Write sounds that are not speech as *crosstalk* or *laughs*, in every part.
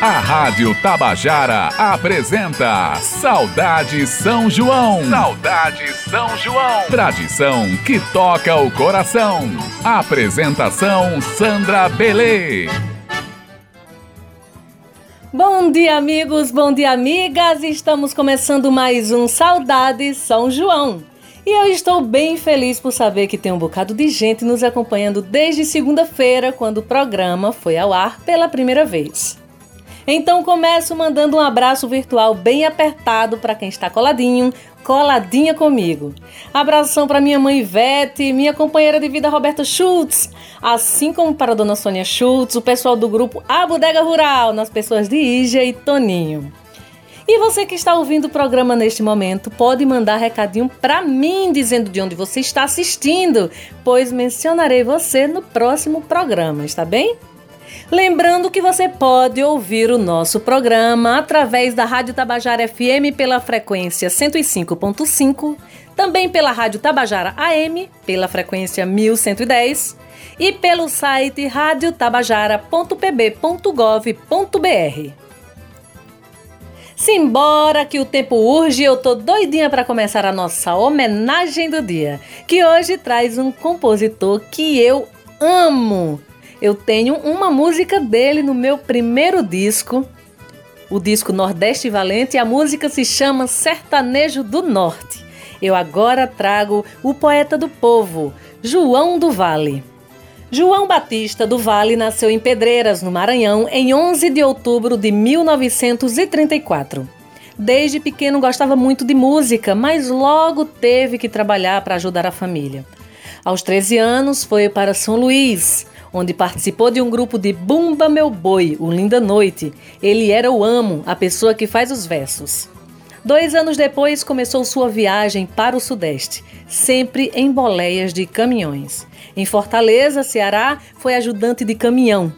A Rádio Tabajara apresenta Saudade São João. Saudade São João. Tradição que toca o coração. Apresentação Sandra Belê. Bom dia, amigos, bom dia, amigas. Estamos começando mais um Saudade São João. E eu estou bem feliz por saber que tem um bocado de gente nos acompanhando desde segunda-feira, quando o programa foi ao ar pela primeira vez. Então começo mandando um abraço virtual bem apertado para quem está coladinho, coladinha comigo. Abração para minha mãe Ivete, minha companheira de vida Roberta Schultz, assim como para a dona Sônia Schultz, o pessoal do grupo A Bodega Rural, nas pessoas de Ígia e Toninho. E você que está ouvindo o programa neste momento, pode mandar recadinho para mim dizendo de onde você está assistindo, pois mencionarei você no próximo programa, está bem? Lembrando que você pode ouvir o nosso programa através da Rádio Tabajara FM pela frequência 105.5, também pela Rádio Tabajara AM pela frequência 1110 e pelo site radiotabajara.pb.gov.br. Simbora que o tempo urge, eu tô doidinha para começar a nossa homenagem do dia, que hoje traz um compositor que eu amo eu tenho uma música dele no meu primeiro disco, o disco Nordeste Valente, e a música se chama Sertanejo do Norte. Eu agora trago o poeta do povo, João do Vale. João Batista do Vale nasceu em Pedreiras, no Maranhão, em 11 de outubro de 1934. Desde pequeno gostava muito de música, mas logo teve que trabalhar para ajudar a família. Aos 13 anos, foi para São Luís, onde participou de um grupo de Bumba Meu Boi, o Linda Noite. Ele era o amo, a pessoa que faz os versos. Dois anos depois começou sua viagem para o Sudeste, sempre em boleias de caminhões. Em Fortaleza, Ceará, foi ajudante de caminhão.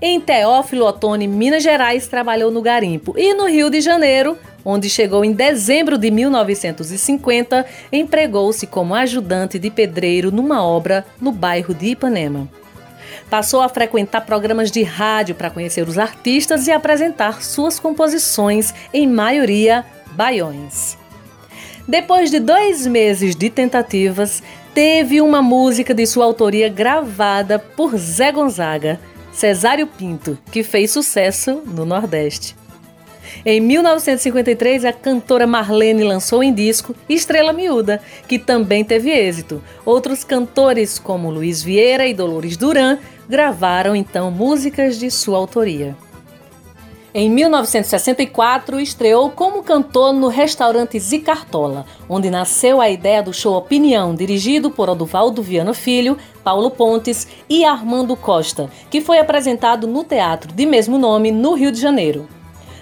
Em Teófilo Otoni, Minas Gerais, trabalhou no garimpo. E no Rio de Janeiro, onde chegou em dezembro de 1950, empregou-se como ajudante de pedreiro numa obra no bairro de Ipanema. Passou a frequentar programas de rádio para conhecer os artistas e apresentar suas composições, em maioria baiões. Depois de dois meses de tentativas, teve uma música de sua autoria gravada por Zé Gonzaga, Cesário Pinto, que fez sucesso no Nordeste. Em 1953, a cantora Marlene lançou em disco Estrela Miúda, que também teve êxito. Outros cantores, como Luiz Vieira e Dolores Duran, gravaram então músicas de sua autoria. Em 1964, estreou como cantor no restaurante Zicartola, onde nasceu a ideia do show Opinião, dirigido por Oduvaldo Viana Filho, Paulo Pontes e Armando Costa, que foi apresentado no teatro de mesmo nome, no Rio de Janeiro.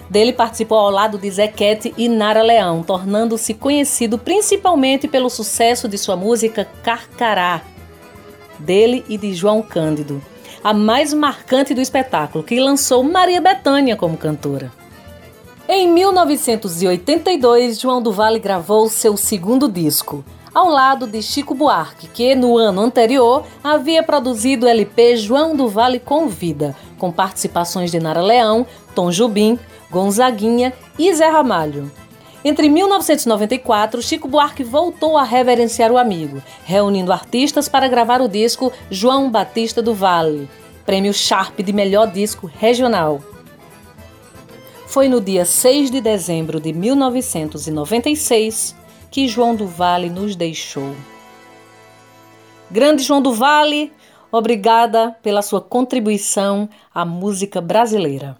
Dele participou ao lado de Zequete e Nara Leão, tornando-se conhecido principalmente pelo sucesso de sua música Carcará, dele e de João Cândido, a mais marcante do espetáculo, que lançou Maria Bethânia como cantora. Em 1982, João do Vale gravou seu segundo disco, ao lado de Chico Buarque, que no ano anterior havia produzido o LP João do Vale Convida, com participações de Nara Leão, Tom Jubim, Gonzaguinha e Zé Ramalho. Entre 1994, Chico Buarque voltou a reverenciar o amigo, reunindo artistas para gravar o disco João Batista do Vale, prêmio Sharp de melhor disco regional. Foi no dia 6 de dezembro de 1996 que João do Vale nos deixou. Grande João do Vale, obrigada pela sua contribuição à música brasileira.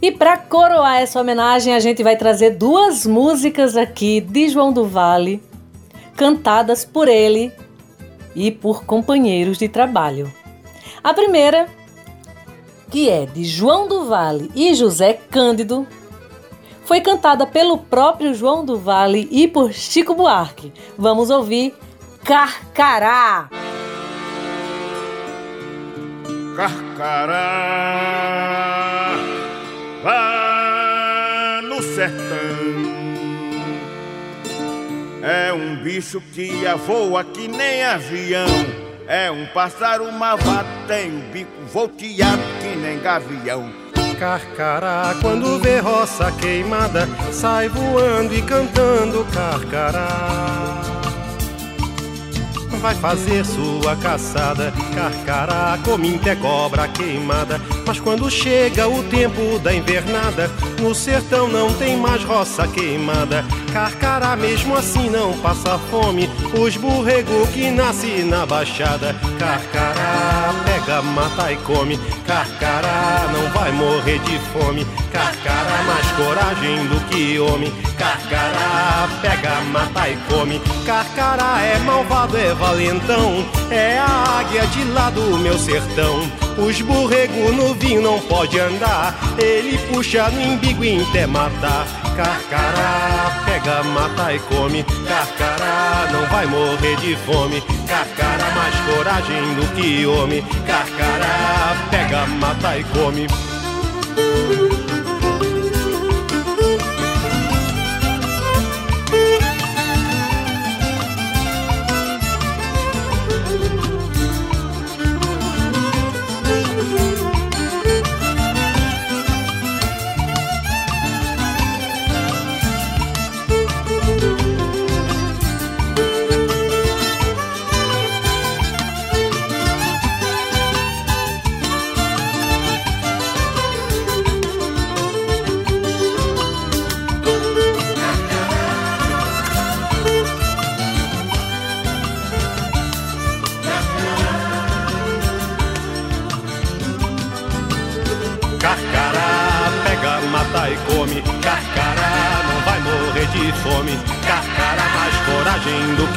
E para coroar essa homenagem, a gente vai trazer duas músicas aqui de João do Vale, cantadas por ele e por companheiros de trabalho. A primeira, que é de João do Vale e José Cândido, foi cantada pelo próprio João do Vale e por Chico Buarque. Vamos ouvir Carcará. Carcará um bicho que voa que nem avião. É um pássaro malvado, tem um bico volteado que nem gavião. Carcará, quando vê roça queimada, sai voando e cantando carcará vai fazer sua caçada. Carcará, cominte é cobra queimada. Mas quando chega o tempo da invernada, no sertão não tem mais roça queimada. Carcará mesmo assim não passa fome. Os burrego que nasce na baixada. Carcará pega, mata e come. Carcará não vai morrer de fome. Carcará mais coragem do que homem. Carcará pega, mata e come. Carcará é malvado, é valentão. É a águia de lá do meu sertão. Os burrego no vinho não pode andar. Ele puxa no embigo e até matar. Carcará pega, mata e come. Carcará não vai morrer de fome. Carcará mais coragem do que homem. Carcará pega, mata e come.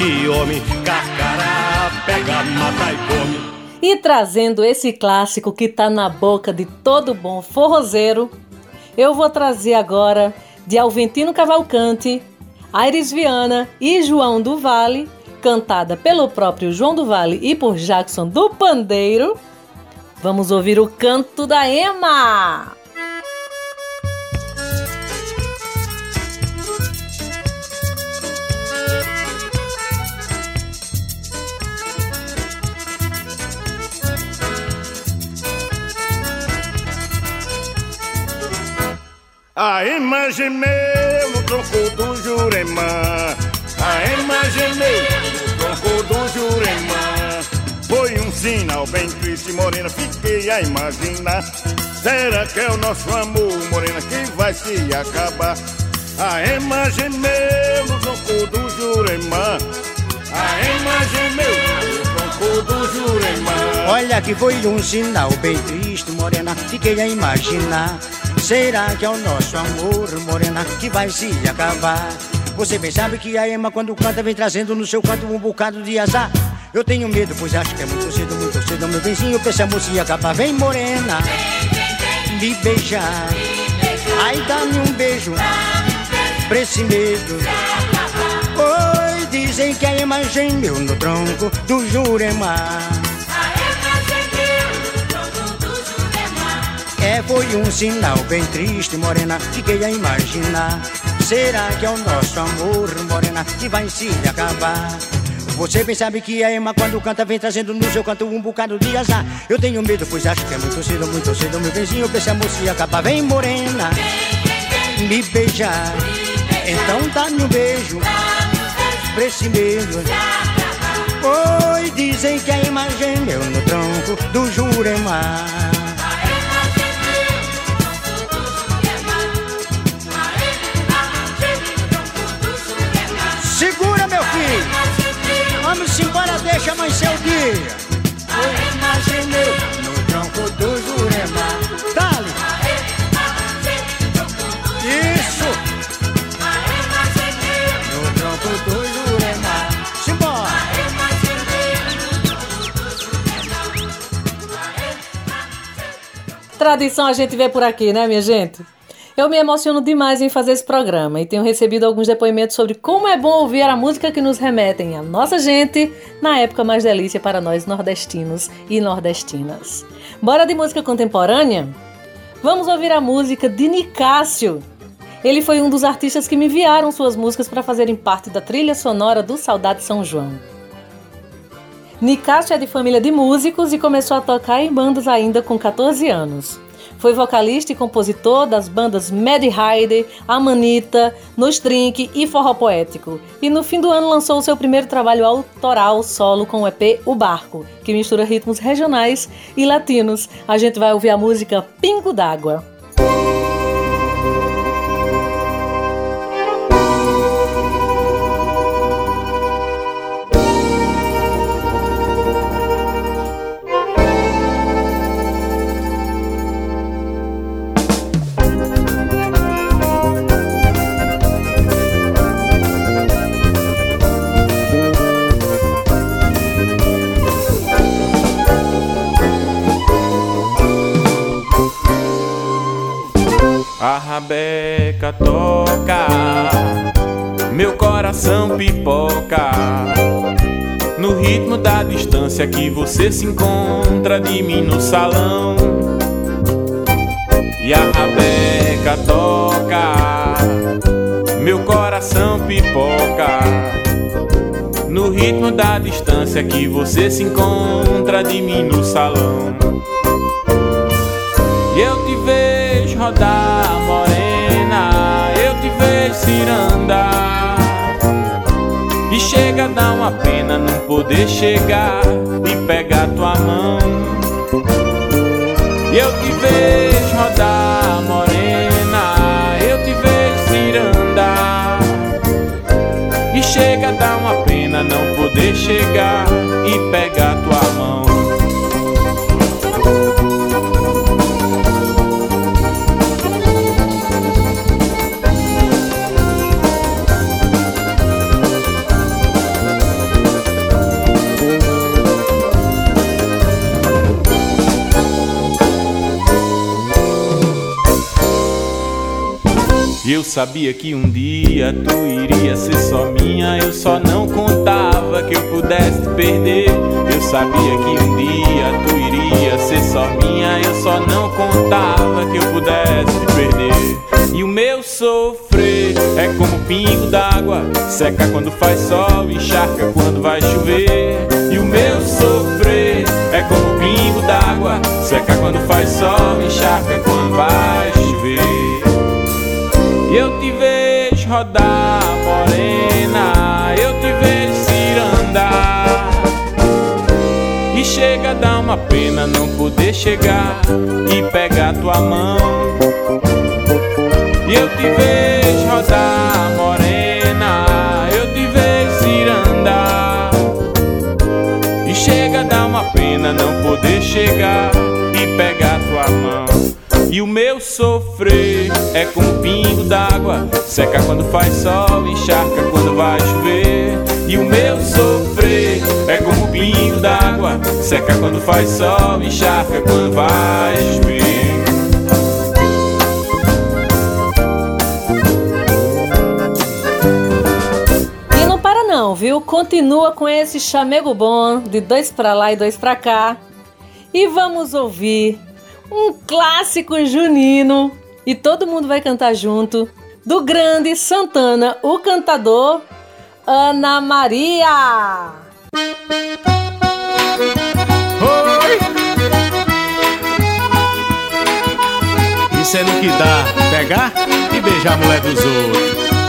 Que homem. Carcará pega, mata e come. E trazendo esse clássico que tá na boca de todo bom forrozeiro, eu vou trazer agora de Alventino Cavalcante, Aires Viana e João do Vale, cantada pelo próprio João do Vale e por Jackson do Pandeiro. Vamos ouvir o canto da Ema! A imagem meu no tronco do Juremã A imagem meu no tronco do Juremã Foi um sinal bem triste, morena, fiquei a imaginar. Será que é o nosso amor, morena, que vai se acabar? A imagem meu no tronco do Juremã A imagem meu no tronco do Juremã Olha que foi um sinal bem triste, morena, fiquei a imaginar Será que é o nosso amor, morena, que vai se acabar? Você bem sabe que a Ema, quando canta, vem trazendo no seu canto um bocado de azar. Eu tenho medo, pois acho que é muito cedo, muito cedo, meu benzinho, pra essa moça acabar. Vem, morena, me beijar. Ai, dá-me um beijo, pra esse medo. Oi, dizem que a Ema gemeu no tronco do Jurema. É, foi um sinal bem triste, morena, fiquei a imaginar. Será que é o nosso amor, morena, que vai se acabar? Você bem sabe que a Ema quando canta vem trazendo no seu canto um bocado de azar. Eu tenho medo, pois acho que é muito cedo, muito cedo, meu benzinho, pra essa moça acabar. Vem, morena, me beijar. Então dá-me um beijo, pra esse medo. Oi, dizem que a Ema gemeu no tronco do Juremar. Vamos embora, deixa amanhecer o dia. Eu imaginei no tronco do Jurema. Dale. Isso. No tronco do Jurema. Simbora. Tradição a gente vê por aqui, né, minha gente? Eu me emociono demais em fazer esse programa e tenho recebido alguns depoimentos sobre como é bom ouvir a música que nos remetem à nossa gente na época mais delícia para nós nordestinos e nordestinas. Bora de música contemporânea? Vamos ouvir a música de Nicásio. Ele foi um dos artistas que me enviaram suas músicas para fazerem parte da trilha sonora do Saudade São João. Nicásio é de família de músicos e começou a tocar em bandas ainda com 14 anos. Foi vocalista e compositor das bandas Mad Rider, Amanita, Nos Drink e Forró Poético. E no fim do ano lançou o seu primeiro trabalho autoral solo com o EP O Barco, que mistura ritmos regionais e latinos. A gente vai ouvir a música Pingo d'Água. Distância que você se encontra de mim no salão. E a rabeca toca, meu coração pipoca. No ritmo da distância que você se encontra de mim no salão. E eu te vejo rodar, morena, eu te vejo ciranda. E chega a dar uma pena não poder chegar e pegar tua mão. E eu te vejo rodar, morena, eu te vejo ciranda. E chega dar uma pena não poder chegar e pegar tua mão. Eu sabia que um dia tu iria ser só minha. Eu só não contava que eu pudesse te perder. Eu sabia que um dia tu iria ser só minha. Eu só não contava que eu pudesse te perder. E o meu sofrer é como pingo d'água, seca quando faz sol, encharca quando vai chover. E o meu sofrer é como pingo d'água, seca quando faz sol, encharca quando vai chover. Eu te vejo rodar, morena, eu te vejo cirandar. E chega a dar uma pena não poder chegar e pegar tua mão. Eu te vejo rodar, morena, eu te vejo cirandar. E chega a dar uma pena não poder chegar e pegar tua mão. E o meu sofrer é como um pingo d'água, seca quando faz sol, encharca quando vai chover. E o meu sofrer é como um pingo d'água, seca quando faz sol, encharca quando vai chover. E não para não, viu? Continua com esse chamego bom de dois pra lá e dois pra cá. E vamos ouvir um clássico junino e todo mundo vai cantar junto do grande Santana, o cantador Ana Maria. Oi! Isso é no que dá, pegar e beijar a mulher dos outros.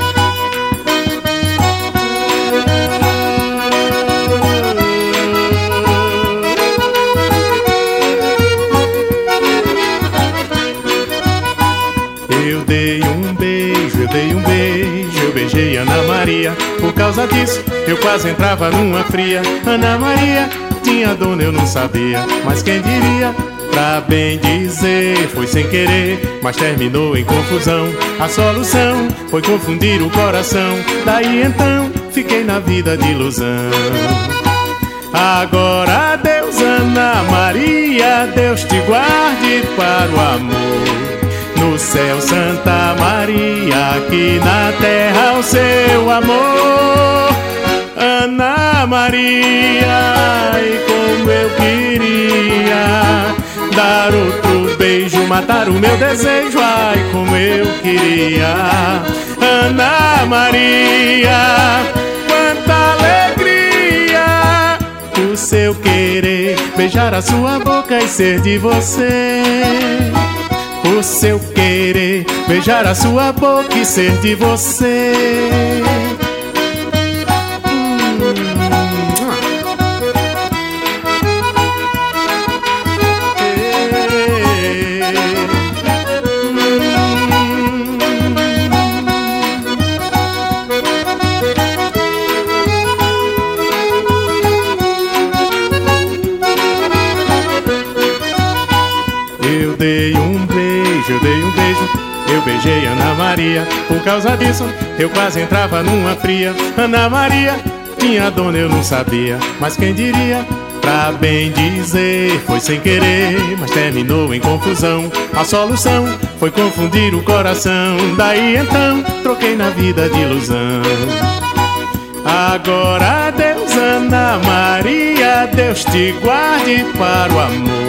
Dei um beijo, eu beijei Ana Maria. Por causa disso, eu quase entrava numa fria. Ana Maria tinha dona, eu não sabia. Mas quem diria? Pra bem dizer, foi sem querer, mas terminou em confusão. A solução foi confundir o coração. Daí então, fiquei na vida de ilusão. Agora, Deus, Ana Maria, Deus te guarde para o amor. Céu, Santa Maria, aqui na terra, o seu amor. Ana Maria, e como eu queria dar outro beijo, matar o meu desejo, ai, como eu queria. Ana Maria, quanta alegria o seu querer, beijar a sua boca e ser de você. Seu querer, beijar a sua boca e ser de você. Beijei Ana Maria. Por causa disso, eu quase entrava numa fria. Ana Maria tinha dona, eu não sabia. Mas quem diria? Pra bem dizer, foi sem querer, mas terminou em confusão. A solução foi confundir o coração. Daí então, troquei na vida de ilusão. Agora, Deus, Ana Maria, Deus te guarde para o amor.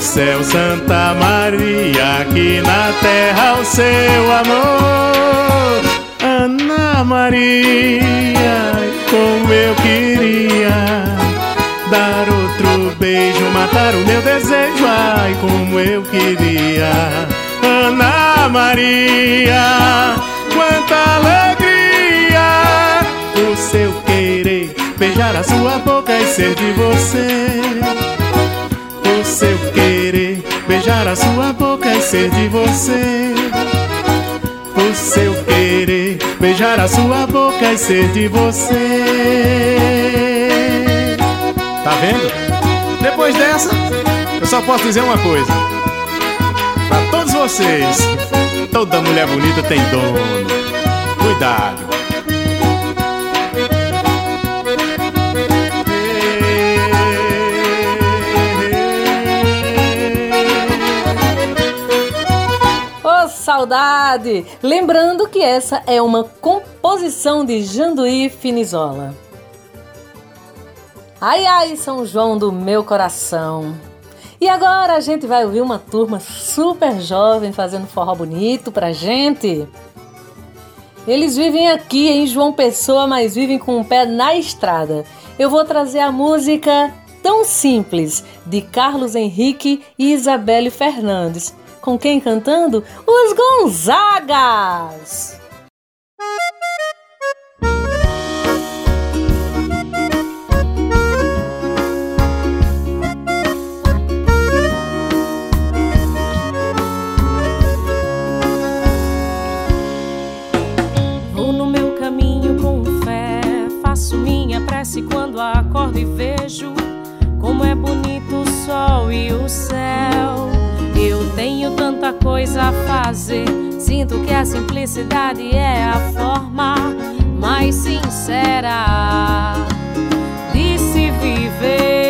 Céu, Santa Maria, aqui na terra o seu amor. Ana Maria, como eu queria dar outro beijo, matar o meu desejo, ai, como eu queria. Ana Maria, quanta alegria o seu querer, beijar a sua boca e ser de você beijar a sua boca e ser de você. O seu querer, beijar a sua boca e ser de você. Tá vendo? Depois dessa, eu só posso dizer uma coisa. Pra todos vocês, toda mulher bonita tem dono. Cuidado. Saudade! Lembrando que essa é uma composição de Janduí Finizola. Ai ai, São João do meu coração! E agora a gente vai ouvir uma turma super jovem fazendo forró bonito pra gente. Eles vivem aqui em João Pessoa, mas vivem com o um pé na estrada. Eu vou trazer a música Tão Simples, de Carlos Henrique e Isabelle Fernandes. Com quem cantando? Os Gonzagas! Prece quando acordo e vejo como é bonito o sol e o céu. Tenho tanta coisa a fazer. Sinto que a simplicidade é a forma mais sincera de se viver.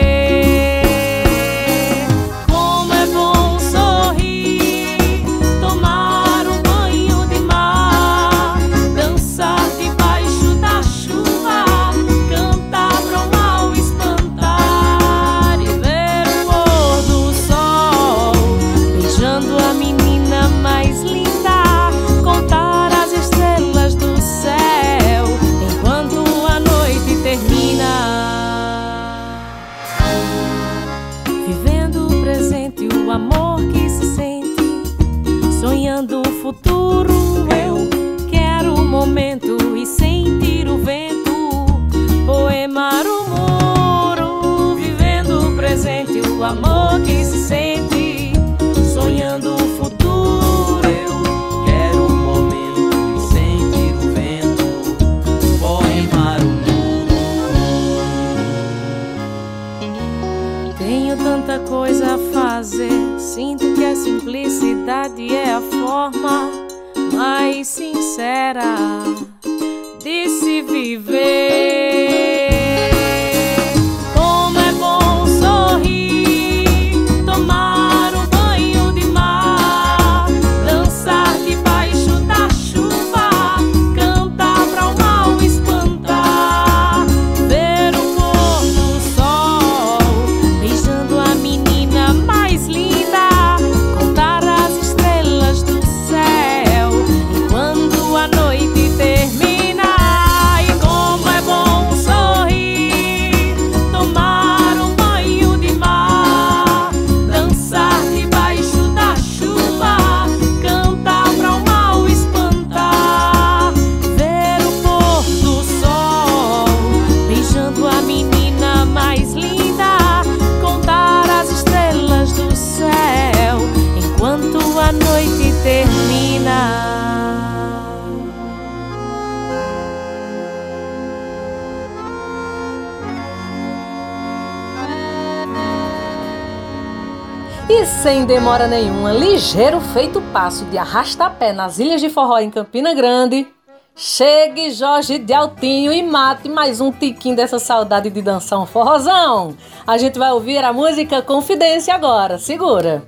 simplicidade é a forma mais sincera de se viver. Demora nenhuma, ligeiro feito passo de arrasta-pé nas ilhas de forró em Campina Grande. Chegue Jorge de Altinho e mate mais um tiquinho dessa saudade de dançar um forrozão. A gente vai ouvir a música Confidência agora. Segura.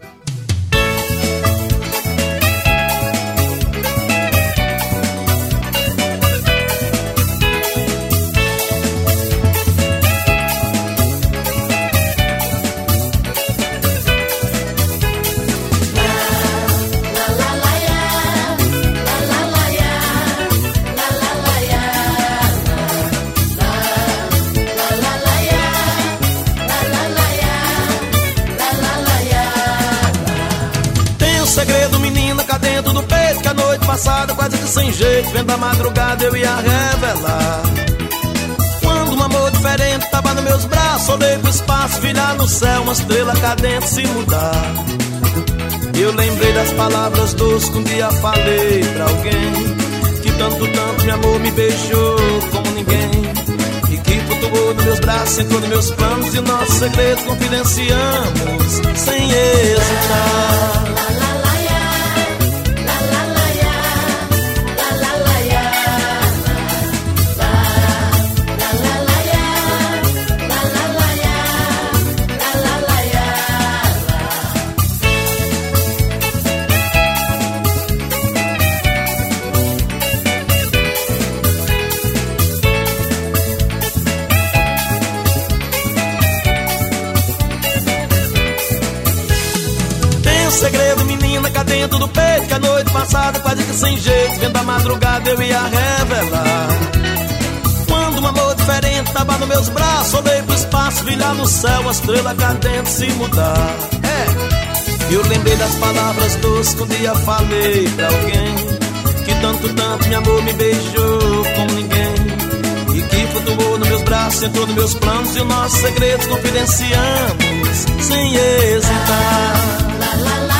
Passada, quase que sem jeito, vendo a madrugada eu ia revelar. Quando um amor diferente tava nos meus braços, olhei pro espaço, virar no céu, uma estrela cadente se mudar. Eu lembrei das palavras doces que um dia falei pra alguém, que tanto, tanto meu amor me beijou como ninguém. E que flutuou nos meus braços, entrou nos meus planos e nossos segredos confidenciamos sem hesitar. Sem jeito, vendo a madrugada eu ia revelar. Quando um amor diferente tava nos meus braços, olhei pro espaço, vi lá no céu a estrela cadente se mudar. É, eu lembrei das palavras doces que um dia falei pra alguém, que tanto, tanto meu amor me beijou como ninguém. E que flutuou nos meus braços, entrou nos meus planos e os nossos segredos confidenciamos sem hesitar. feliz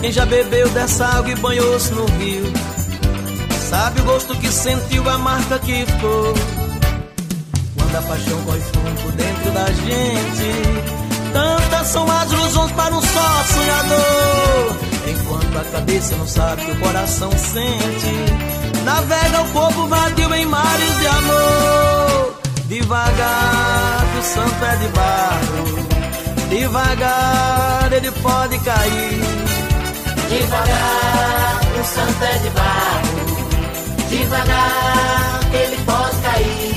Quem já bebeu dessa água e banhou-se no rio, sabe o gosto que sentiu, a marca que ficou. Quando a paixão corre fundo dentro da gente, tantas são as ilusões para um só sonhador. Enquanto a cabeça não sabe que o coração sente Navega o corpo vadio em mares de amor Devagar o santo é de barro Devagar ele pode cair Devagar o santo é de barro Devagar ele pode cair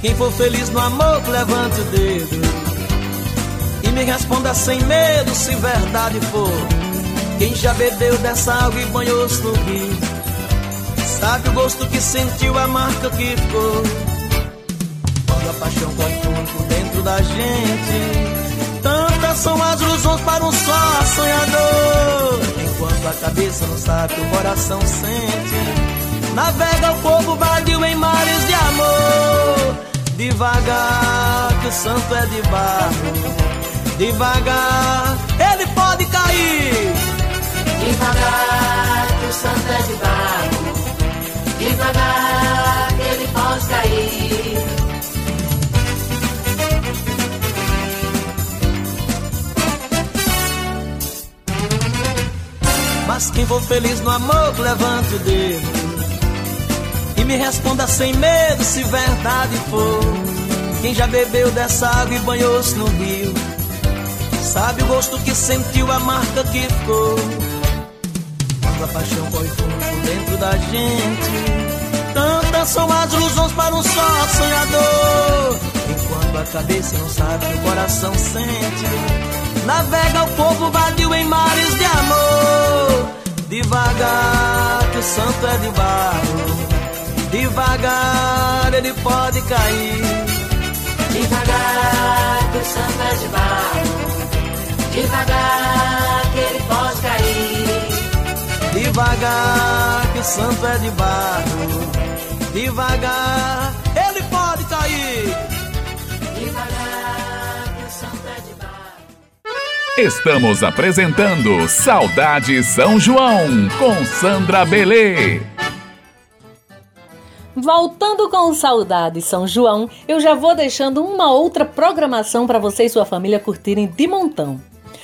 Quem for feliz no amor, levante o dedo e me responda sem medo se verdade for. Quem já bebeu dessa água e banhou-se no rio, sabe o gosto que sentiu, a marca que ficou. Paixão corre fundo dentro da gente, tantas são as ilusões para um só sonhador. Enquanto a cabeça não sabe, o coração sente. Navega o povo vadio em mares de amor. Devagar, que o santo é de barro. Devagar, ele pode cair. Devagar, que o santo é de barro. Devagar, ele pode cair. Mas quem for feliz no amor, levante o dedo e me responda sem medo se verdade for. Quem já bebeu dessa água e banhou-se no rio, sabe o gosto que sentiu, a marca que ficou. Quando a paixão corre fundo dentro da gente, tantas são as ilusões para um só sonhador. Enquanto a cabeça não sabe, o coração sente. Navega o povo vadio em mares de amor. Devagar, que o santo é de barro. Devagar ele pode cair. Devagar que o santo é de barro. Devagar que ele pode cair. Devagar que o santo é de barro. Devagar Estamos apresentando Saudade São João com Sandra Belê. Voltando com Saudade São João, eu já vou deixando uma outra programação para você e sua família curtirem de montão.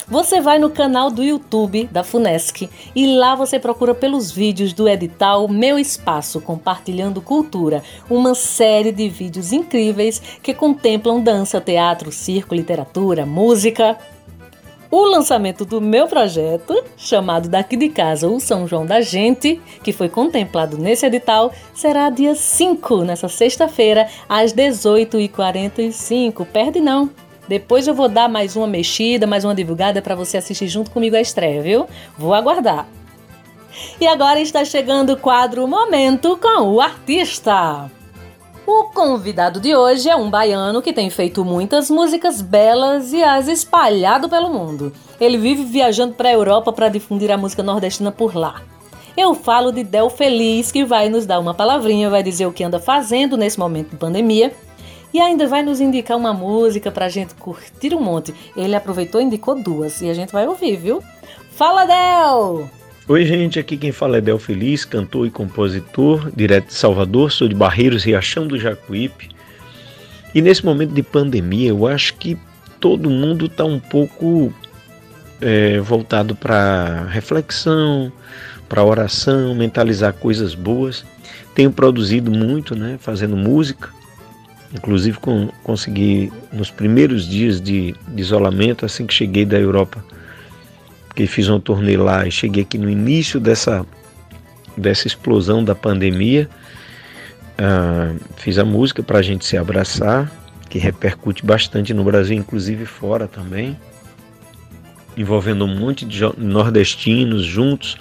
Você vai no canal do YouTube da Funesc e lá você procura pelos vídeos do edital Meu Espaço Compartilhando Cultura, uma série de vídeos incríveis que contemplam dança, teatro, circo, literatura, música, o lançamento do meu projeto, chamado Daqui de Casa o São João da Gente, que foi contemplado nesse edital, será dia 5, nessa sexta-feira, às 18h45. Perde não! Depois eu vou dar mais uma mexida, mais uma divulgada para você assistir junto comigo a estreia, viu? Vou aguardar. E agora está chegando o quadro Momento com o Artista. O convidado de hoje é um baiano que tem feito muitas músicas belas e as espalhado pelo mundo. Ele vive viajando para a Europa para difundir a música nordestina por lá. Eu falo de Del Feliz, que vai nos dar uma palavrinha, vai dizer o que anda fazendo nesse momento de pandemia e ainda vai nos indicar uma música para a gente curtir um monte. Ele aproveitou e indicou duas e a gente vai ouvir, viu? Fala, Del! Oi, gente, aqui quem fala é Del Feliz, cantor e compositor, direto de Salvador, sou de Barreiros, Riachão do Jacuípe. E nesse momento de pandemia, eu acho que todo mundo está um pouco é, voltado para reflexão, para oração, mentalizar coisas boas. Tenho produzido muito, né, fazendo música. Inclusive com, consegui nos primeiros dias de, de isolamento, assim que cheguei da Europa, que fiz uma turnê lá e cheguei aqui no início dessa, dessa explosão da pandemia. Uh, fiz a música para a gente se abraçar, que repercute bastante no Brasil, inclusive fora também, envolvendo um monte de nordestinos juntos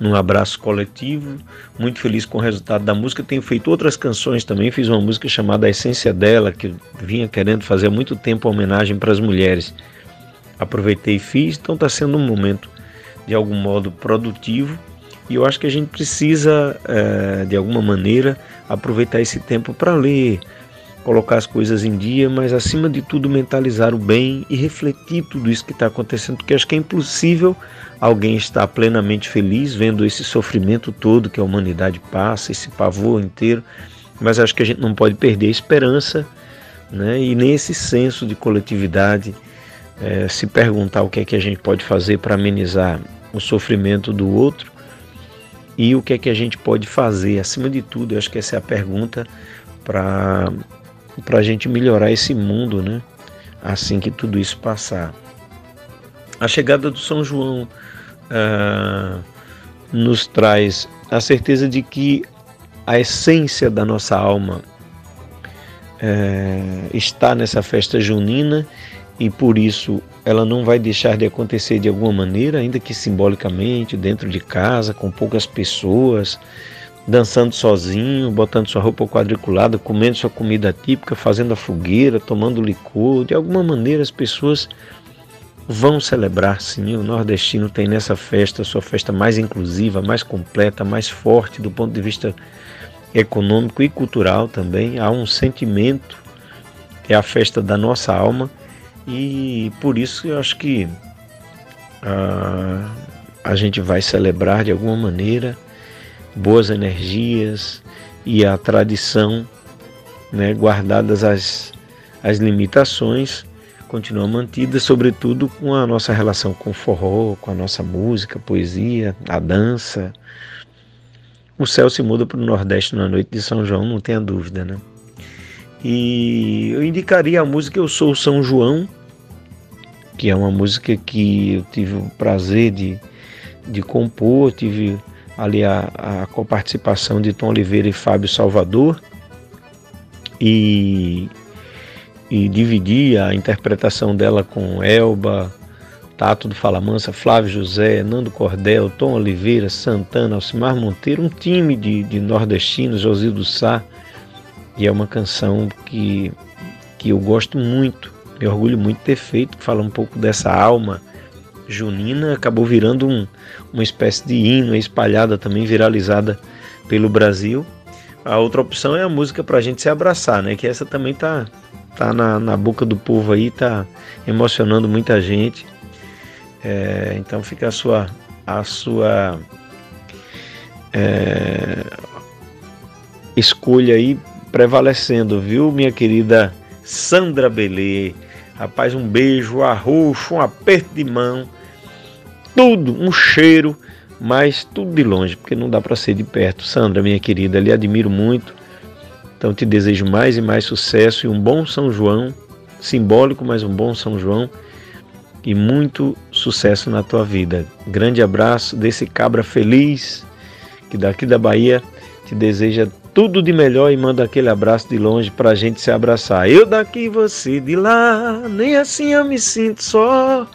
num abraço coletivo. Muito feliz com o resultado da música. Tenho feito outras canções também. Fiz uma música chamada A Essência dela, que vinha querendo fazer há muito tempo homenagem para as mulheres aproveitei e fiz, então está sendo um momento de algum modo produtivo e eu acho que a gente precisa é, de alguma maneira aproveitar esse tempo para ler, colocar as coisas em dia, mas acima de tudo mentalizar o bem e refletir tudo isso que está acontecendo, porque acho que é impossível alguém estar plenamente feliz vendo esse sofrimento todo que a humanidade passa, esse pavor inteiro mas acho que a gente não pode perder a esperança né? e nem esse senso de coletividade, é, se perguntar o que é que a gente pode fazer para amenizar o sofrimento do outro e o que é que a gente pode fazer, acima de tudo, eu acho que essa é a pergunta para a gente melhorar esse mundo, né? assim que tudo isso passar. A chegada do São João ah, nos traz a certeza de que a essência da nossa alma é, está nessa festa junina e por isso ela não vai deixar de acontecer de alguma maneira, ainda que simbolicamente, dentro de casa, com poucas pessoas, dançando sozinho, botando sua roupa quadriculada, comendo sua comida típica, fazendo a fogueira, tomando licor. De alguma maneira as pessoas vão celebrar sim. O nordestino tem nessa festa sua festa mais inclusiva, mais completa, mais forte do ponto de vista econômico e cultural também. Há um sentimento, é a festa da nossa alma e por isso eu acho que uh, a gente vai celebrar de alguma maneira boas energias e a tradição, né, guardadas as, as limitações, continua mantida, sobretudo com a nossa relação com o forró, com a nossa música, poesia, a dança. O céu se muda para o Nordeste na noite de São João, não tenha dúvida, né? E eu indicaria a música Eu Sou São João, que é uma música que eu tive o prazer de, de compor, tive ali a, a coparticipação de Tom Oliveira e Fábio Salvador. E, e dividi a interpretação dela com Elba, Tato do Fala Mansa, Flávio José, Nando Cordel, Tom Oliveira, Santana, Alcimar Monteiro, um time de, de nordestinos, Josildo Sá, e é uma canção que, que eu gosto muito, me orgulho muito de ter feito, que fala um pouco dessa alma junina, acabou virando um, uma espécie de hino espalhada também, viralizada pelo Brasil. A outra opção é a música para a gente se abraçar, né? Que essa também tá, tá na, na boca do povo aí, tá emocionando muita gente. É, então fica a sua, a sua é, escolha aí prevalecendo, viu, minha querida Sandra Belê. Rapaz, um beijo, um arroxo, um aperto de mão tudo, um cheiro, mas tudo de longe, porque não dá para ser de perto. Sandra, minha querida, lhe admiro muito. Então te desejo mais e mais sucesso e um bom São João, simbólico, mas um bom São João e muito sucesso na tua vida. Grande abraço desse cabra feliz que daqui da Bahia te deseja tudo de melhor e manda aquele abraço de longe para a gente se abraçar. Eu daqui, você de lá, nem assim eu me sinto só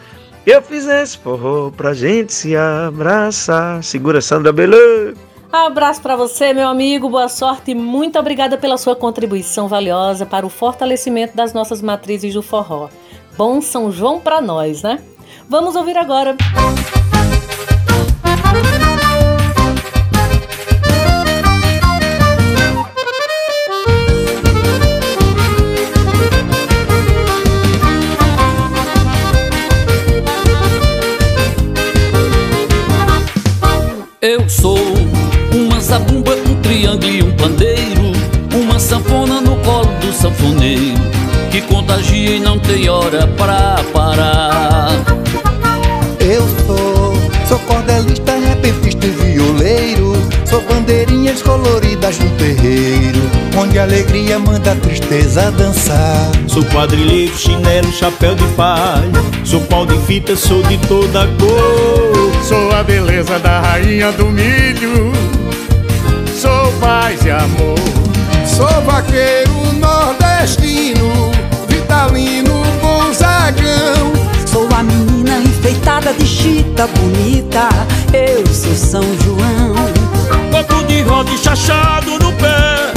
eu fizesse forró pra gente se abraçar. Segura, Sandra Belê. Abraço para você, meu amigo. Boa sorte e muito obrigada pela sua contribuição valiosa para o fortalecimento das nossas matrizes do forró. Bom São João para nós, né? Vamos ouvir agora. Eu sou uma zabumba, um triângulo e um pandeiro Uma sanfona no colo do sanfoneiro Que contagia e não tem hora pra parar. Eu sou, sou cordelista, repentista e violeiro Sou bandeirinhas coloridas no terreiro Onde a alegria manda a tristeza dançar. Sou quadrilheiro, chinelo, chapéu de palha Sou pau de fita, sou de toda cor Sou a beleza da rainha do milho. Sou paz e amor. Sou vaqueiro nordestino Vitalino Gonzagão Sou a menina enfeitada de chita bonita. Eu sou São João. Copo de roda e chachado no pé.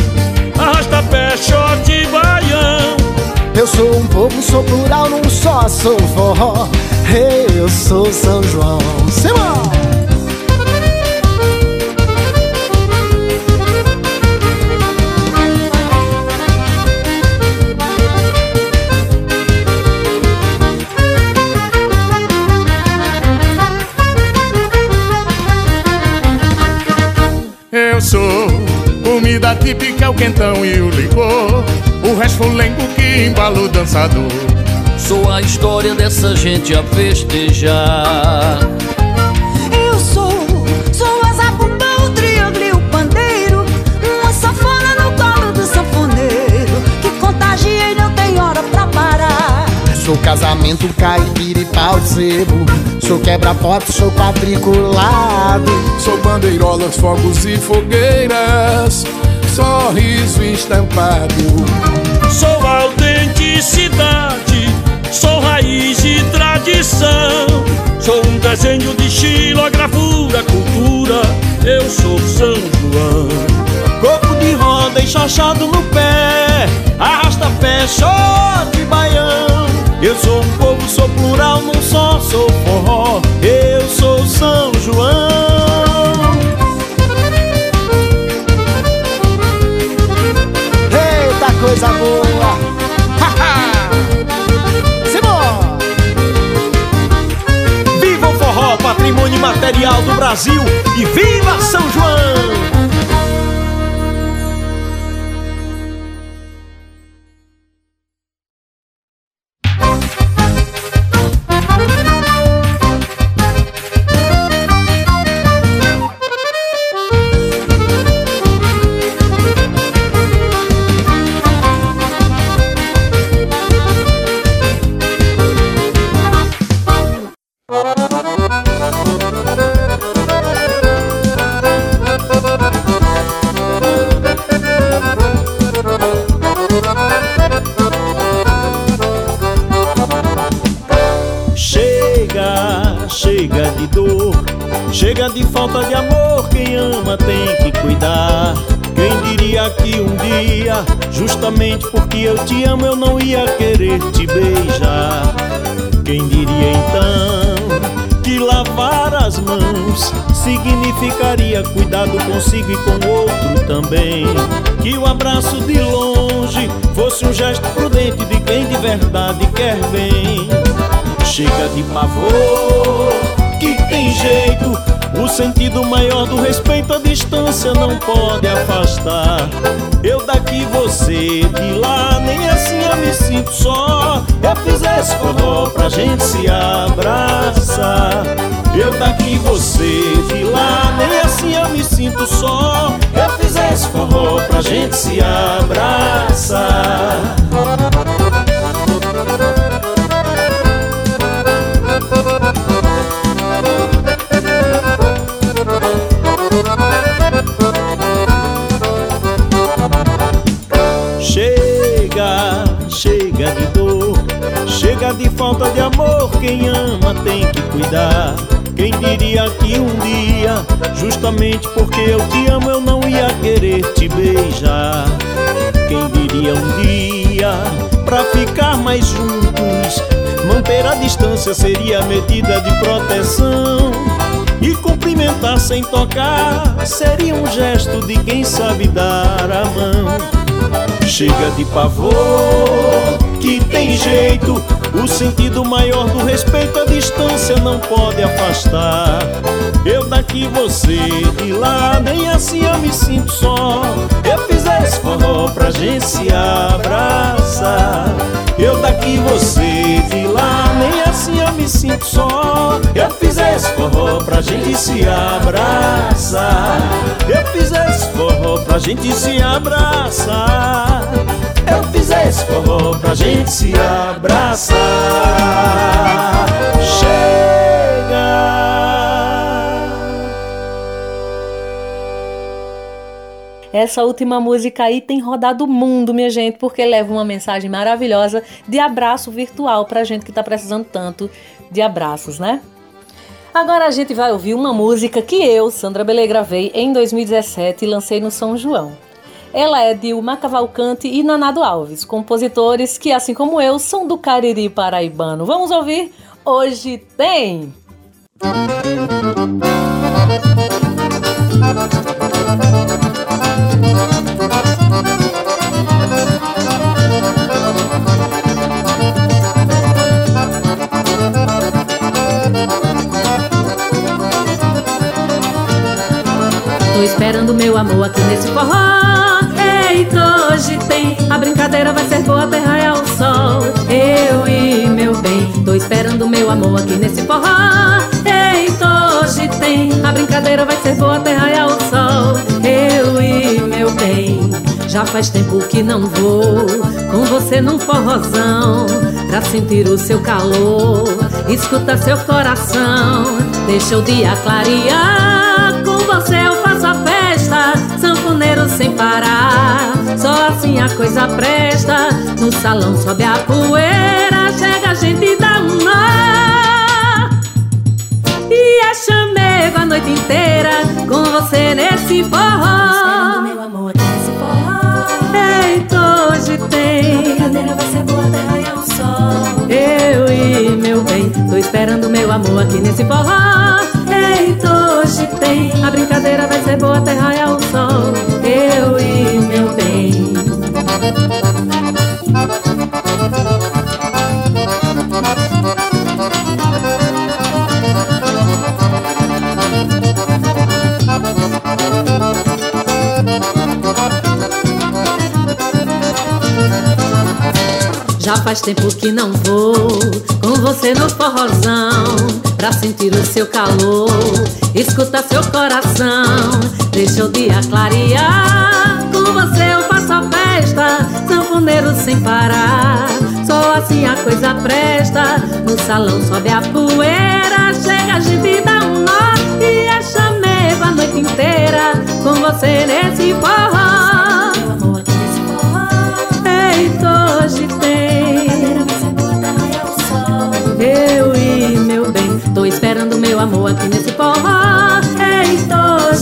Arrasta pé, short baião. Eu sou um povo, sou plural, não só sou forró eu sou São João. Simão! Eu sou comida típica o quentão e o licor O resto lengo que embala o dançador Sou a história dessa gente a festejar. Eu sou, sou a zabumba, o triângulo e o pandeiro Uma sanfona no colo do sanfoneiro Que contagia e não tem hora pra parar. Sou casamento, caipira e pau de sebo. Sou quebra-foto, sou quadriculado. Sou bandeirolas, fogos e fogueiras. Sorriso estampado tradição. Sou um desenho de estilo, a gravura, cultura. Eu sou São João. Corpo de roda enxachado no pé Arrasta pé, show de baião Eu sou um povo, sou plural, não só sou forró Eu sou São João Brasil E viva São João! Chega de pavor, que tem jeito. O sentido maior do respeito à distância não pode afastar. Eu daqui, você de lá, nem assim eu me sinto só. Eu fiz esse forró pra gente se abraçar. Eu daqui, você de lá, nem assim eu me sinto só. Eu fiz esse forró pra gente se abraçar. Quem ama tem que cuidar. Quem diria que um dia, justamente porque eu te amo, eu não ia querer te beijar? Quem diria um dia, pra ficar mais juntos, manter a distância seria medida de proteção? E cumprimentar sem tocar seria um gesto de quem sabe dar a mão. Chega de pavor, que tem jeito. O sentido maior do respeito à distância não pode afastar. Eu daqui, você de lá, nem assim eu me sinto só. Eu fiz esse forró pra gente se abraçar. Eu daqui, você de lá, nem assim eu me sinto só. Eu fiz esse forró pra gente se abraçar. Eu fiz esse forró pra gente se abraçar. Esse forró pra gente se abraçar. Essa última música aí tem rodado o mundo, minha gente, porque leva uma mensagem maravilhosa de abraço virtual pra gente que tá precisando tanto de abraços, né? Agora a gente vai ouvir uma música que eu, Sandra Belê, gravei em 2017 e lancei no São João. Ela é de Uma Cavalcante e Nanado Alves, compositores que, assim como eu, são do Cariri paraibano. Vamos ouvir? Hoje tem! Tô esperando meu amor aqui nesse forró. Eita, hoje tem, a brincadeira vai ser boa até raiar o sol. Eu e meu bem, tô esperando meu amor aqui nesse forró. Eita, hoje tem, a brincadeira vai ser boa até raiar o sol. Eu e meu bem, já faz tempo que não vou com você num forrozão pra sentir o seu calor, escuta seu coração, deixa o dia clarear. Com você a coisa presta. No salão sobe a poeira, chega a gente dá um nó. E é chamego a noite inteira com você nesse forró. meu amor nesse forró. Eita, hoje tem. A brincadeira vai ser boa até raiar o sol. Eu e meu bem, tô esperando meu amor aqui nesse forró. Eita, hoje tem. A brincadeira vai ser boa até raiar o sol. Eu e meu bem. Já faz tempo que não vou com você no forrozão Pra sentir o seu calor, escuta seu coração Deixa o dia clarear, com você eu faço a festa Sanfoneiro sem parar, só assim a coisa presta. No salão sobe a poeira, chega a gente e dá um nó. E é chamego a noite inteira, com você nesse forró. Eita, hoje tem Eu e meu bem Tô esperando meu amor aqui nesse forró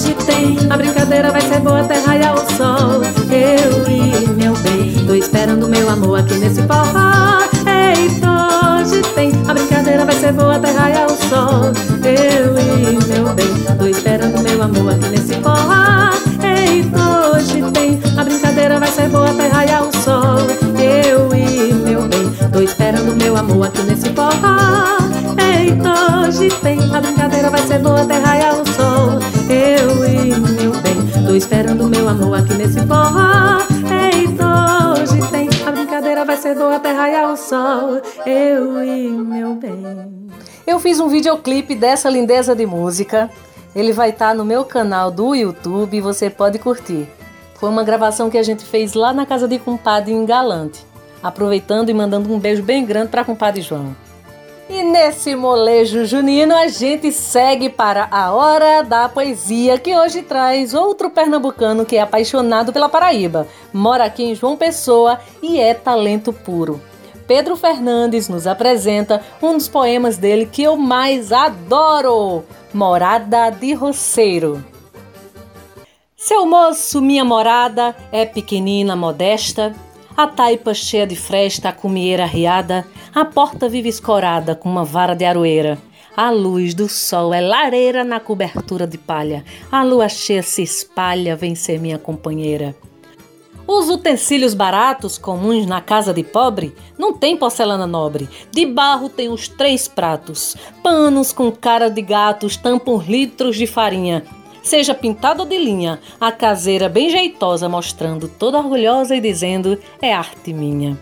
hoje tem. A brincadeira vai ser boa até raiar o sol. Eu e meu bem Tô esperando meu amor aqui nesse forró. Eita, hoje tem. A brincadeira vai ser boa até raiar o sol. Eu e meu bem Tô esperando meu amor aqui nesse forró. Eita, hoje tem. A brincadeira vai ser boa até raiar o sol. Eu e meu bem Tô esperando meu amor aqui nesse forró. Eita, hoje tem. A brincadeira vai ser boa até raiar o sol esperando meu amor aqui nesse forró Eita, hoje tem A brincadeira vai ser boa até raiar o sol Eu e meu bem Eu fiz um videoclipe dessa lindeza de música. Ele vai estar no meu canal do YouTube e você pode curtir. Foi uma gravação que a gente fez lá na casa de compadre em Galante. Aproveitando e mandando um beijo bem grande para compadre João. E nesse molejo junino a gente segue para a Hora da Poesia, que hoje traz outro pernambucano que é apaixonado pela Paraíba, mora aqui em João Pessoa e é talento puro. Pedro Fernandes nos apresenta um dos poemas dele que eu mais adoro, Morada de Roceiro. Seu moço, minha morada, é pequenina, modesta, a taipa cheia de fresta, a cumieira riada, a porta vive escorada com uma vara de aroeira. A luz do sol é lareira na cobertura de palha, a lua cheia se espalha, vem ser minha companheira. Os utensílios baratos, comuns na casa de pobre, não tem porcelana nobre. De barro tem os três pratos. Panos com cara de gatos tampam litros de farinha. Seja pintado ou de linha, a caseira bem jeitosa mostrando toda orgulhosa e dizendo é arte minha.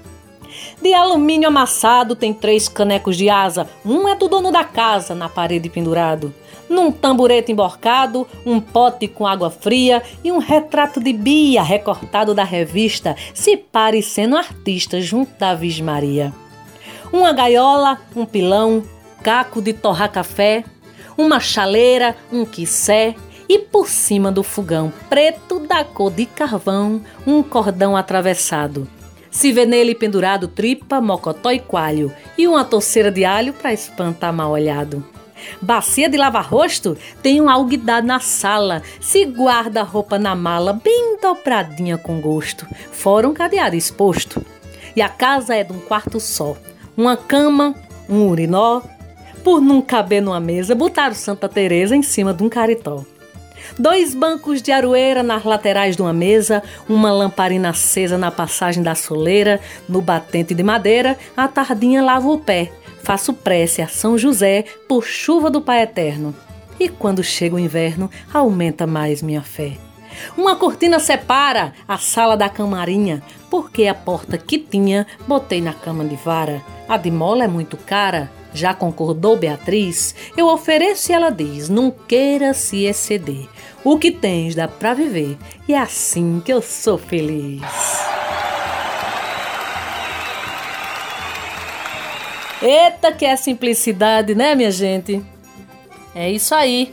De alumínio amassado tem três canecos de asa, um é do dono da casa, na parede pendurado. Num tamborete emborcado, um pote com água fria e um retrato de Bia recortado da revista, se parecendo artista junto da Virgem Maria. Uma gaiola, um pilão, caco de torrar café, uma chaleira, um quissé e por cima do fogão, preto da cor de carvão, um cordão atravessado. Se vê nele pendurado tripa, mocotó e coalho e uma torceira de alho para espantar mal olhado. Bacia de lavar rosto tem um alguidado na sala, se guarda a roupa na mala bem dobradinha com gosto, fora um cadeado exposto. E a casa é de um quarto só, uma cama, um urinó, por não caber numa mesa, botaram Santa Teresa em cima de um caritó. Dois bancos de aroeira nas laterais de uma mesa, uma lamparina acesa na passagem da soleira, no batente de madeira, a tardinha lava o pé. Faço prece a São José por chuva do Pai Eterno. E quando chega o inverno, aumenta mais minha fé. Uma cortina separa a sala da camarinha, porque a porta que tinha botei na cama de vara. A de mola é muito cara, já concordou Beatriz? Eu ofereço e ela diz: não queira se exceder. O que tens dá pra viver, e é assim que eu sou feliz. Eita, que é simplicidade, né, minha gente? É isso aí.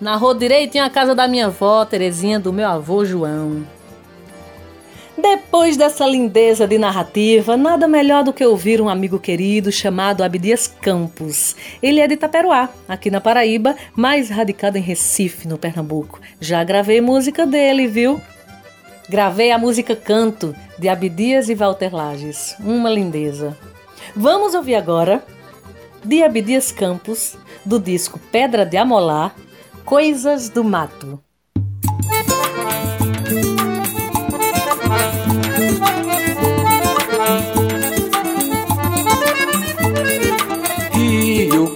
Na rua direitinho a casa da minha avó, Terezinha, do meu avô João. Depois dessa lindeza de narrativa, nada melhor do que ouvir um amigo querido chamado Abdias Campos. Ele é de Itaperuá, aqui na Paraíba, mas radicado em Recife, no Pernambuco. Já gravei música dele, viu? Gravei a música Canto, de Abdias e Walter Lages. Uma lindeza. Vamos ouvir agora, de Abdias Campos, do disco Pedra de Amolar, Coisas do Mato.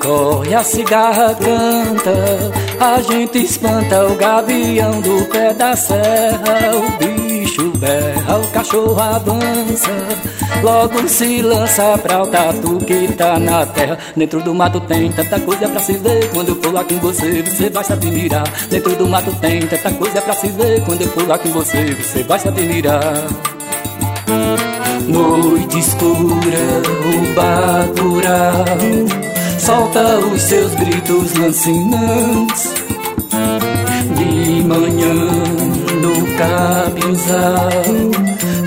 Corre, a cigarra canta, a gente espanta o gavião do pé da serra, o bicho berra, o cachorro avança, logo se lança pra o tatu que tá na terra. Dentro do mato tem tanta coisa pra se ver, quando eu pular com você, você vai se admirar. Dentro do mato tem tanta coisa pra se ver, quando eu pular com você, você vai se admirar. Noite escura, o bacurau Solta os seus gritos lancinantes. De manhã no capinzal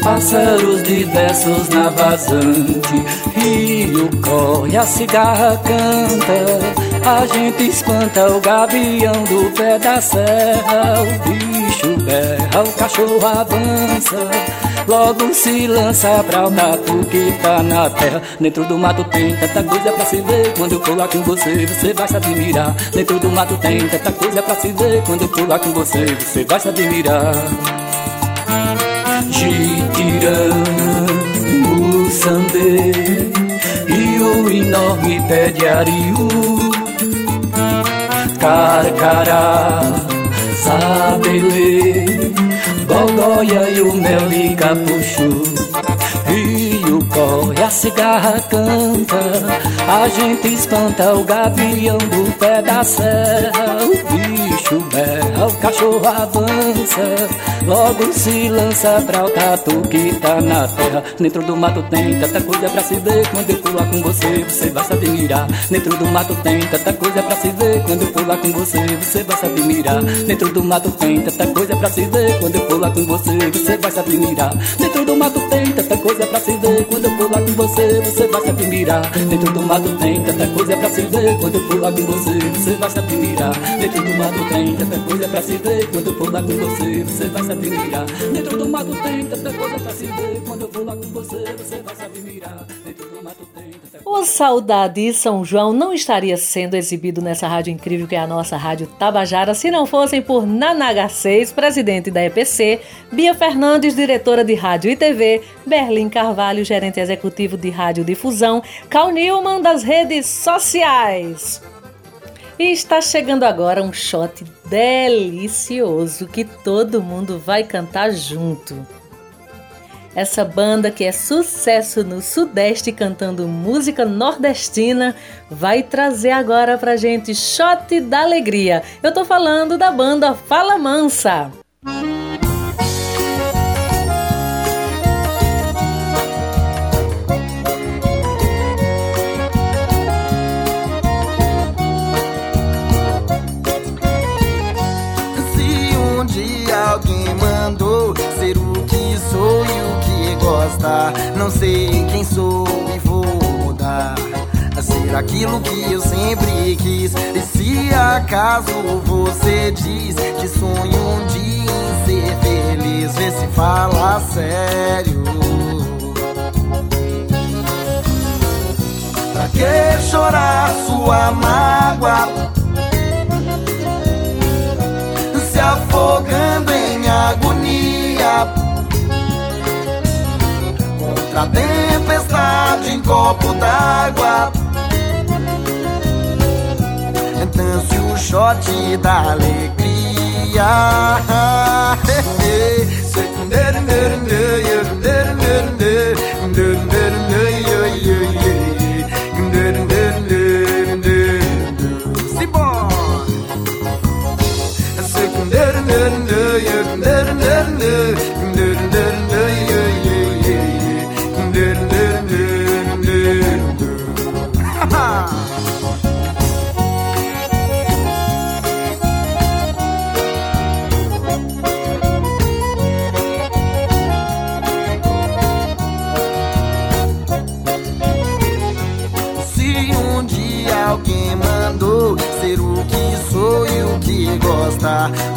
Pássaros diversos na vazante. Rio corre, a cigarra canta A gente espanta o gavião do pé da serra. O bicho berra, o cachorro avança. Logo se lança pra o tatu que tá na terra. Dentro do mato tem tanta coisa pra se ver. Quando eu pular com você, você vai se admirar. Dentro do mato tem tanta coisa pra se ver. Quando eu pular com você, você vai se admirar. Jitirana, Mussandê E o enorme pé de ariu Carcará, Sabelê Gogóia e o mel de capuchu Rio corre, a cigarra canta. A gente espanta o gavião do pé da serra. O bicho berra, o cachorro avança. Logo se lança pra o tatu que tá na terra. Dentro do mato tem tanta coisa pra se ver. Quando eu pular com você, você vai se admirar. Dentro do mato tem tanta coisa pra se ver. Quando eu pular com você, você vai se admirar. Dentro do mato tem tanta coisa pra se ver. Quando eu pular com você, você vai se admirar. Dentro do mato tem tanta coisa pra se ver. Quando eu pular com você, você vai se admirar. Dentro do mato tem tanta coisa pra se ver. Quando eu pular com você, você vai se admirar. Dentro do mato tem tanta coisa pra se ver. Quando eu pular com você, você vai se admirar. Dentro do mato tem tanta coisa pra se ver. Quando eu pular com você, você vai se admirar. Dentro do mato tem O Saudade São João não estaria sendo exibido nessa rádio incrível que é a nossa Rádio Tabajara se não fossem por Nanaga 6, presidente da EPC, Bia Fernandes, diretora de rádio e TV, Berlim Carvalho, gerente executivo de radiodifusão, Cal Newman das redes sociais. E está chegando agora um shot delicioso que todo mundo vai cantar junto. Essa banda que é sucesso no Sudeste cantando música nordestina vai trazer agora pra gente Shot da Alegria. Eu tô falando da banda Fala Mansa. Se gosta, não sei quem sou e vou mudar. A ser aquilo que eu sempre quis. E se acaso você diz que sonho um dia em ser feliz, vê se fala sério. Pra que chorar sua mágoa? se afogando Contra a tempestade em copo d'água. Dance o shot da alegria *laughs*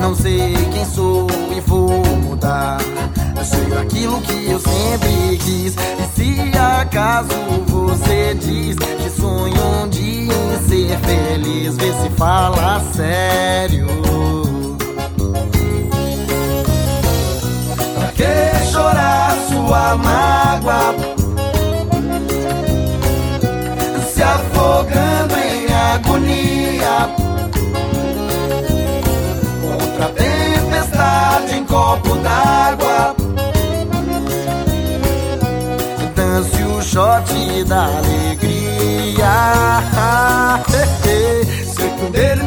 não sei quem sou e vou mudar. Eu sei aquilo que eu sempre quis. E se acaso você diz que sonha um dia em ser feliz, vê se fala sério. Pra que chorar sua mágoa? se afogando em agonia copo d'água. Dance o shot da alegria. *laughs* Secundeiro,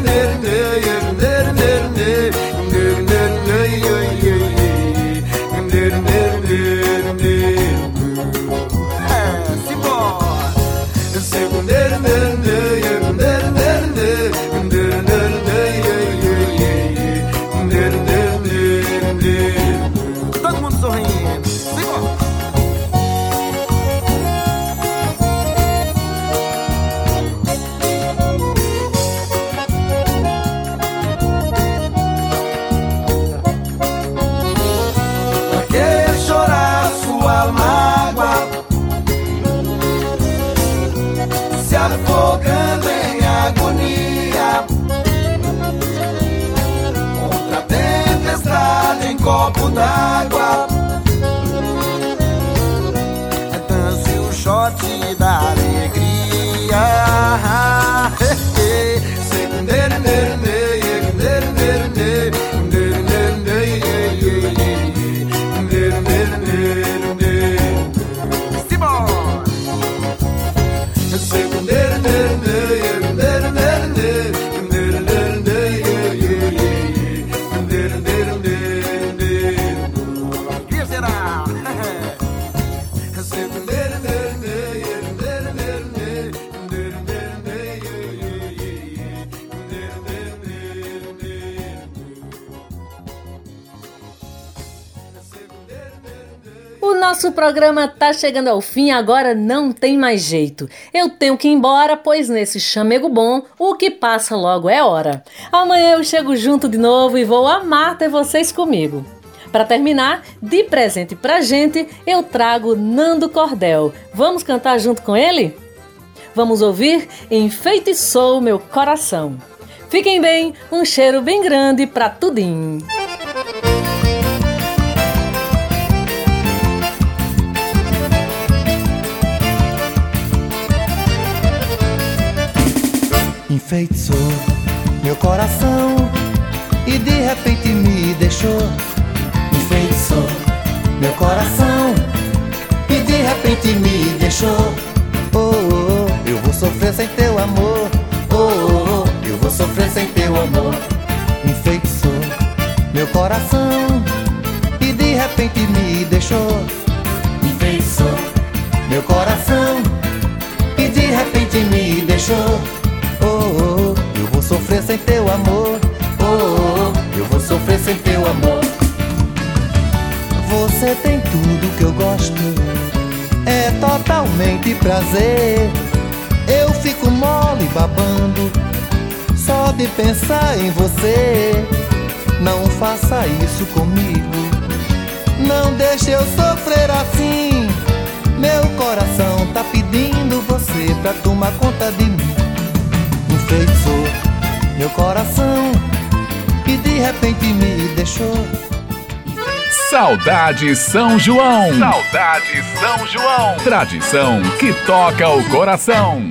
programa tá chegando ao fim, agora não tem mais jeito. Eu tenho que ir embora, pois nesse chamego bom, o que passa logo é hora. Amanhã eu chego junto de novo e vou amar ter vocês comigo. Para terminar, de presente pra gente, eu trago Nando Cordel. Vamos cantar junto com ele? Vamos ouvir Enfeitiçou Meu Coração. Fiquem bem, um cheiro bem grande pra tudim. Enfeitiçou meu coração e de repente me deixou. Enfeitiçou meu coração e de repente me deixou. Oh, oh, oh, eu vou sofrer sem teu amor. Oh, oh, oh, eu vou sofrer sem teu amor. Enfeitiçou meu coração e de repente me deixou. Enfeitiçou meu coração e de repente me deixou. Oh, oh, oh, eu vou sofrer sem teu amor. Oh, oh, oh, eu vou sofrer sem teu amor. Você tem tudo que eu gosto, é totalmente prazer. Eu fico mole babando, só de pensar em você. Não faça isso comigo, não deixe eu sofrer assim. Meu coração tá pedindo você pra tomar conta de mim. Enfeitiçou meu coração e de repente me deixou. Saudade São João. Saudade São João. Tradição que toca o coração.